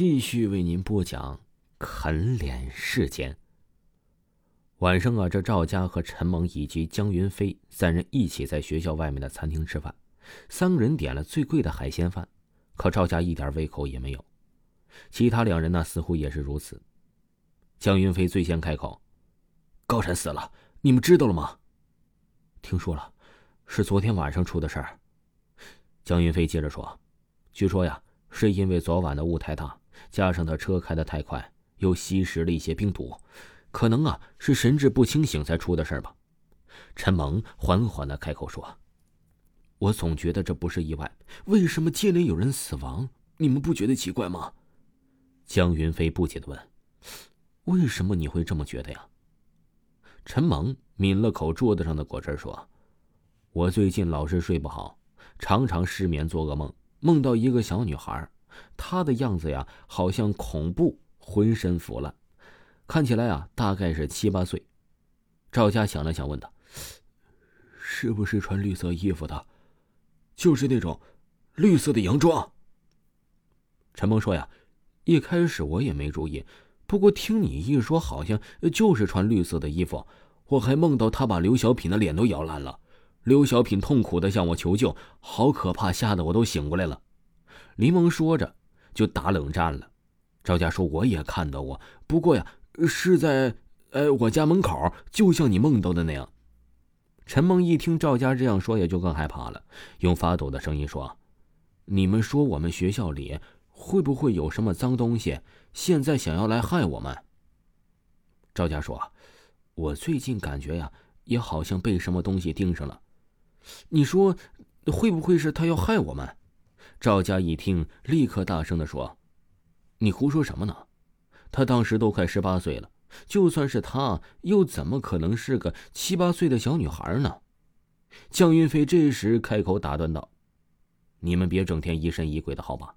继续为您播讲《啃脸事件》。晚上啊，这赵家和陈萌以及江云飞三人一起在学校外面的餐厅吃饭，三个人点了最贵的海鲜饭，可赵家一点胃口也没有，其他两人呢似乎也是如此。江云飞最先开口：“高晨死了，你们知道了吗？”“听说了，是昨天晚上出的事儿。”江云飞接着说：“据说呀，是因为昨晚的雾太大。”加上他车开的太快，又吸食了一些冰毒，可能啊是神志不清醒才出的事吧。陈萌缓缓的开口说：“我总觉得这不是意外，为什么接连有人死亡？你们不觉得奇怪吗？”江云飞不解的问：“为什么你会这么觉得呀？”陈萌抿了口桌子上的果汁说：“我最近老是睡不好，常常失眠做噩梦，梦到一个小女孩。”他的样子呀，好像恐怖，浑身腐烂，看起来啊，大概是七八岁。赵家想了想，问道：“是不是穿绿色衣服的？就是那种绿色的洋装？”陈萌说：“呀，一开始我也没注意，不过听你一说，好像就是穿绿色的衣服。我还梦到他把刘小品的脸都咬烂了，刘小品痛苦的向我求救，好可怕，吓得我都醒过来了。”林萌说着，就打冷战了。赵家说：“我也看到过，不过呀，是在……呃，我家门口，就像你梦到的那样。”陈梦一听赵家这样说，也就更害怕了，用发抖的声音说：“你们说我们学校里会不会有什么脏东西？现在想要来害我们？”赵家说：“我最近感觉呀，也好像被什么东西盯上了。你说，会不会是他要害我们？”赵家一听，立刻大声的说：“你胡说什么呢？他当时都快十八岁了，就算是他，又怎么可能是个七八岁的小女孩呢？”江云飞这时开口打断道：“你们别整天疑神疑鬼的好吧？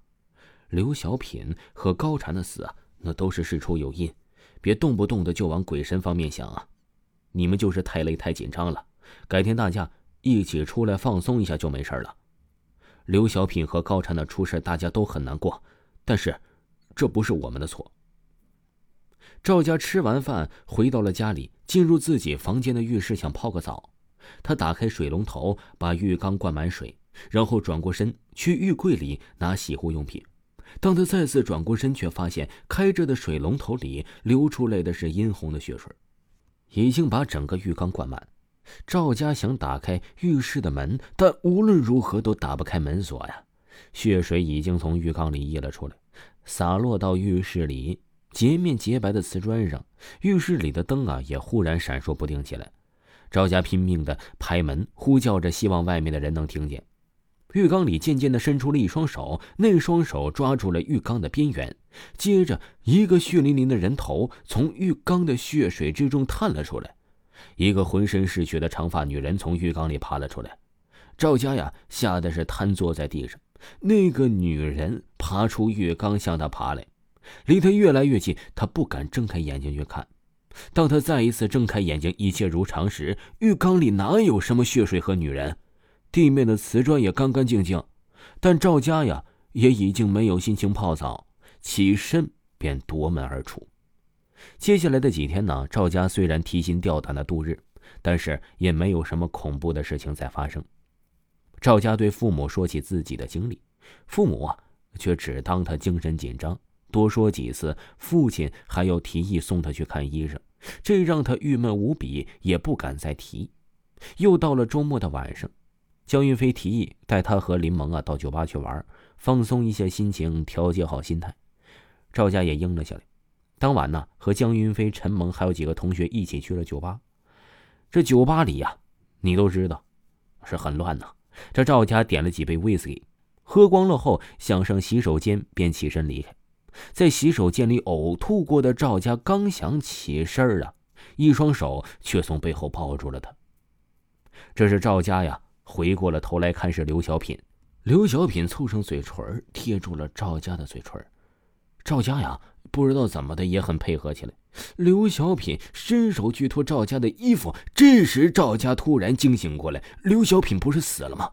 刘小品和高禅的死啊，那都是事出有因，别动不动的就往鬼神方面想啊！你们就是太累太紧张了，改天大家一起出来放松一下就没事了。”刘小品和高禅的出事，大家都很难过，但是，这不是我们的错。赵家吃完饭回到了家里，进入自己房间的浴室想泡个澡。他打开水龙头，把浴缸灌满水，然后转过身去浴柜里拿洗护用品。当他再次转过身，却发现开着的水龙头里流出来的是殷红的血水，已经把整个浴缸灌满。赵家想打开浴室的门，但无论如何都打不开门锁呀！血水已经从浴缸里溢了出来，洒落到浴室里洁面洁白的瓷砖上。浴室里的灯啊，也忽然闪烁不定起来。赵家拼命的拍门，呼叫着，希望外面的人能听见。浴缸里渐渐的伸出了一双手，那双手抓住了浴缸的边缘，接着一个血淋淋的人头从浴缸的血水之中探了出来。一个浑身是血的长发女人从浴缸里爬了出来，赵家呀吓得是瘫坐在地上。那个女人爬出浴缸向他爬来，离他越来越近，他不敢睁开眼睛去看。当他再一次睁开眼睛，一切如常时，浴缸里哪有什么血水和女人？地面的瓷砖也干干净净，但赵家呀也已经没有心情泡澡，起身便夺门而出。接下来的几天呢，赵家虽然提心吊胆的度日，但是也没有什么恐怖的事情在发生。赵家对父母说起自己的经历，父母啊却只当他精神紧张，多说几次，父亲还要提议送他去看医生，这让他郁闷无比，也不敢再提。又到了周末的晚上，江云飞提议带他和林萌啊到酒吧去玩，放松一下心情，调节好心态。赵家也应了下来。当晚呢，和江云飞、陈萌还有几个同学一起去了酒吧。这酒吧里呀，你都知道，是很乱呐。这赵家点了几杯威士忌，喝光了后，想上洗手间，便起身离开。在洗手间里呕吐过的赵家刚想起身啊，一双手却从背后抱住了他。这是赵家呀，回过了头来看是刘小品。刘小品凑上嘴唇，贴住了赵家的嘴唇。赵家呀。不知道怎么的，也很配合起来。刘小品伸手去脱赵家的衣服，这时赵家突然惊醒过来：刘小品不是死了吗？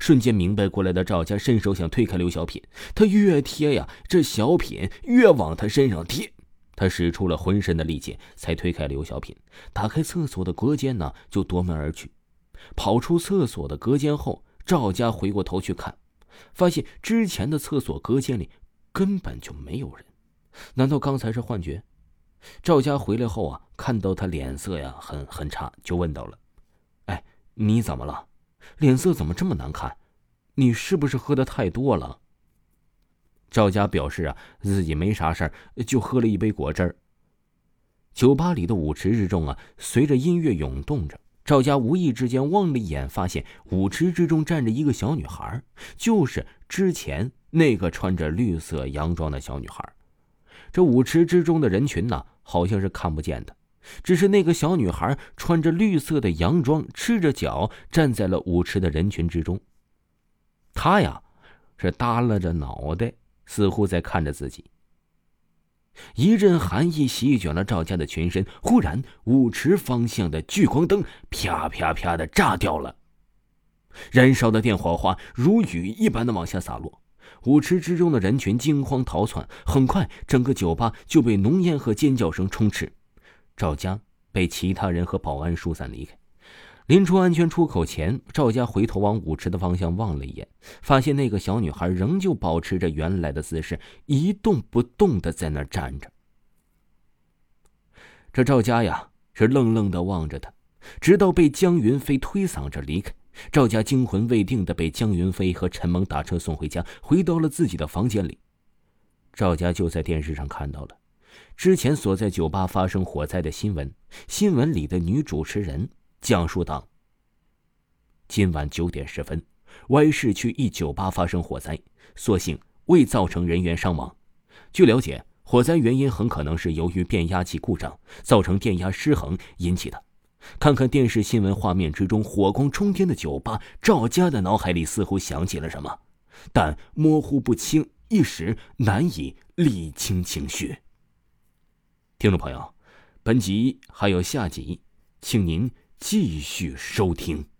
瞬间明白过来的赵家伸手想推开刘小品，他越贴呀，这小品越往他身上贴。他使出了浑身的力气，才推开刘小品，打开厕所的隔间呢，就夺门而去。跑出厕所的隔间后，赵家回过头去看，发现之前的厕所隔间里根本就没有人。难道刚才是幻觉？赵家回来后啊，看到他脸色呀很很差，就问到了：“哎，你怎么了？脸色怎么这么难看？你是不是喝的太多了？”赵家表示啊，自己没啥事儿，就喝了一杯果汁儿。酒吧里的舞池之中啊，随着音乐涌动着。赵家无意之间望了一眼，发现舞池之中站着一个小女孩，就是之前那个穿着绿色洋装的小女孩。这舞池之中的人群呢，好像是看不见的，只是那个小女孩穿着绿色的洋装，赤着脚站在了舞池的人群之中。她呀，是耷拉着脑袋，似乎在看着自己。一阵寒意席卷了赵家的全身。忽然，舞池方向的聚光灯啪啪啪的炸掉了，燃烧的电火花如雨一般的往下洒落。舞池之中的人群惊慌逃窜，很快，整个酒吧就被浓烟和尖叫声充斥。赵家被其他人和保安疏散离开。临出安全出口前，赵家回头往舞池的方向望了一眼，发现那个小女孩仍旧保持着原来的姿势，一动不动的在那儿站着。这赵家呀，是愣愣的望着他，直到被江云飞推搡着离开。赵家惊魂未定的被江云飞和陈萌打车送回家，回到了自己的房间里。赵家就在电视上看到了之前所在酒吧发生火灾的新闻，新闻里的女主持人。讲述道：“今晚九点十分，Y 市区一酒吧发生火灾，所幸未造成人员伤亡。据了解，火灾原因很可能是由于变压器故障造成电压失衡引起的。看看电视新闻画面之中火光冲天的酒吧，赵家的脑海里似乎想起了什么，但模糊不清，一时难以理清情绪。听众朋友，本集还有下集，请您。继续收听。